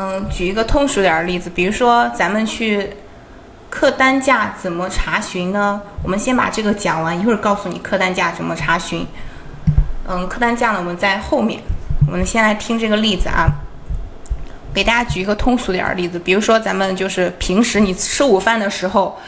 嗯，举一个通俗点的例子，比如说咱们去客单价怎么查询呢？我们先把这个讲完，一会儿告诉你客单价怎么查询。嗯，客单价呢，我们在后面。我们先来听这个例子啊，给大家举一个通俗点的例子，比如说咱们就是平时你吃午饭的时候，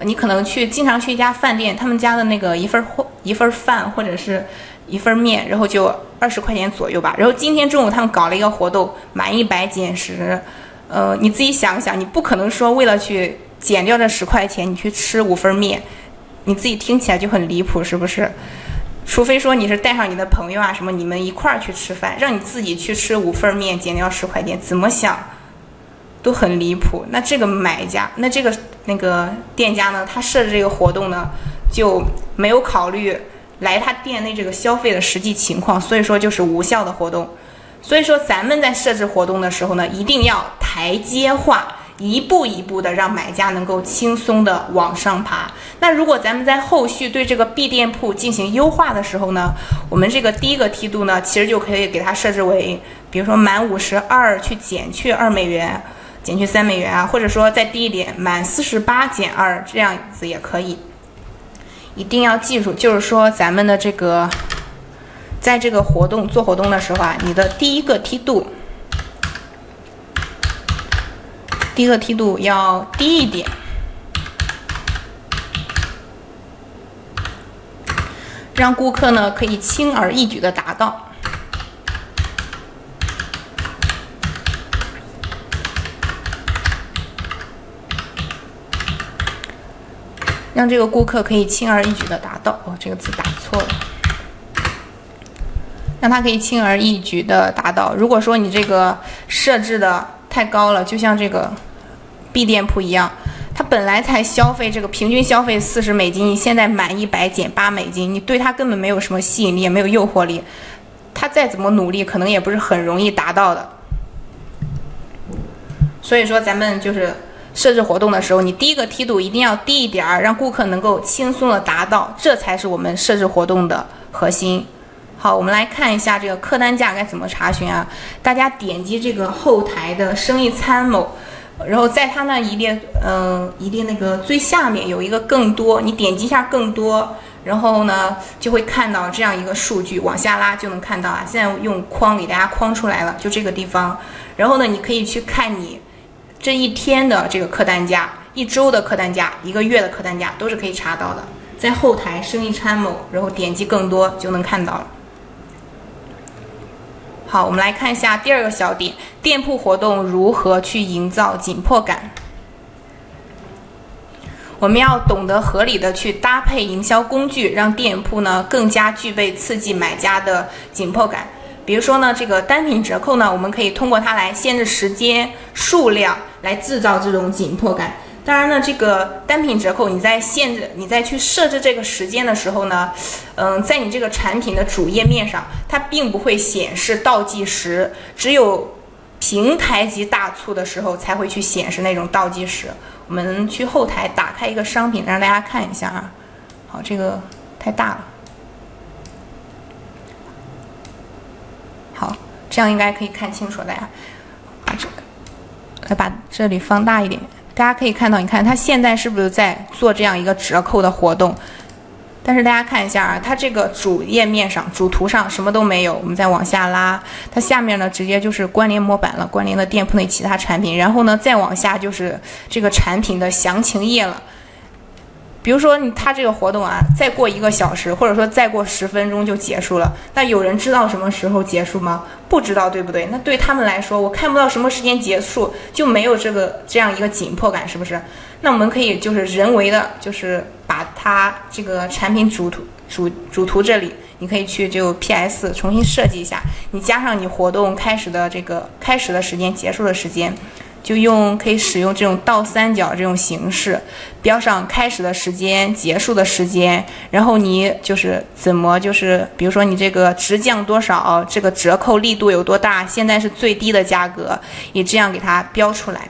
你可能去经常去一家饭店，他们家的那个一份或一份饭或者是一份面，然后就二十块钱左右吧。然后今天中午他们搞了一个活动，满一百减十。呃，你自己想想，你不可能说为了去减掉这十块钱，你去吃五份面，你自己听起来就很离谱，是不是？除非说你是带上你的朋友啊什么，你们一块儿去吃饭，让你自己去吃五份面，减掉十块钱，怎么想都很离谱。那这个买家，那这个那个店家呢，他设置这个活动呢，就没有考虑来他店内这个消费的实际情况，所以说就是无效的活动。所以说咱们在设置活动的时候呢，一定要台阶化。一步一步的让买家能够轻松的往上爬。那如果咱们在后续对这个 B 店铺进行优化的时候呢，我们这个第一个梯度呢，其实就可以给它设置为，比如说满五十二去减去二美元，减去三美元啊，或者说再低一点，满四十八减二这样子也可以。一定要记住，就是说咱们的这个，在这个活动做活动的时候啊，你的第一个梯度。第一个梯度要低一点，让顾客呢可以轻而易举的达到，让这个顾客可以轻而易举的达到。哦，这个字打错了，让他可以轻而易举的达到。如果说你这个设置的太高了，就像这个。B 店铺一样，他本来才消费这个平均消费四十美金，你现在满一百减八美金，你对他根本没有什么吸引力，也没有诱惑力，他再怎么努力，可能也不是很容易达到的。所以说，咱们就是设置活动的时候，你第一个梯度一定要低一点儿，让顾客能够轻松的达到，这才是我们设置活动的核心。好，我们来看一下这个客单价该怎么查询啊？大家点击这个后台的生意参谋。然后在它那一列，嗯，一列那个最下面有一个更多，你点击一下更多，然后呢就会看到这样一个数据，往下拉就能看到啊。现在用框给大家框出来了，就这个地方。然后呢，你可以去看你这一天的这个客单价，一周的客单价，一个月的客单价都是可以查到的。在后台生意参谋，然后点击更多就能看到了。好，我们来看一下第二个小点，店铺活动如何去营造紧迫感。我们要懂得合理的去搭配营销工具，让店铺呢更加具备刺激买家的紧迫感。比如说呢，这个单品折扣呢，我们可以通过它来限制时间、数量，来制造这种紧迫感。当然呢，这个单品折扣，你在限制、你在去设置这个时间的时候呢，嗯，在你这个产品的主页面上，它并不会显示倒计时，只有平台级大促的时候才会去显示那种倒计时。我们去后台打开一个商品，让大家看一下啊。好，这个太大了。好，这样应该可以看清楚。大家，再把这里放大一点。大家可以看到，你看它现在是不是在做这样一个折扣的活动？但是大家看一下啊，它这个主页面上、主图上什么都没有。我们再往下拉，它下面呢直接就是关联模板了，关联的店铺内其他产品。然后呢再往下就是这个产品的详情页了。比如说你他这个活动啊，再过一个小时，或者说再过十分钟就结束了。那有人知道什么时候结束吗？不知道，对不对？那对他们来说，我看不到什么时间结束，就没有这个这样一个紧迫感，是不是？那我们可以就是人为的，就是把它这个产品主图主主图这里，你可以去就 PS 重新设计一下，你加上你活动开始的这个开始的时间，结束的时间。就用可以使用这种倒三角这种形式，标上开始的时间、结束的时间，然后你就是怎么就是，比如说你这个直降多少，这个折扣力度有多大，现在是最低的价格，你这样给它标出来。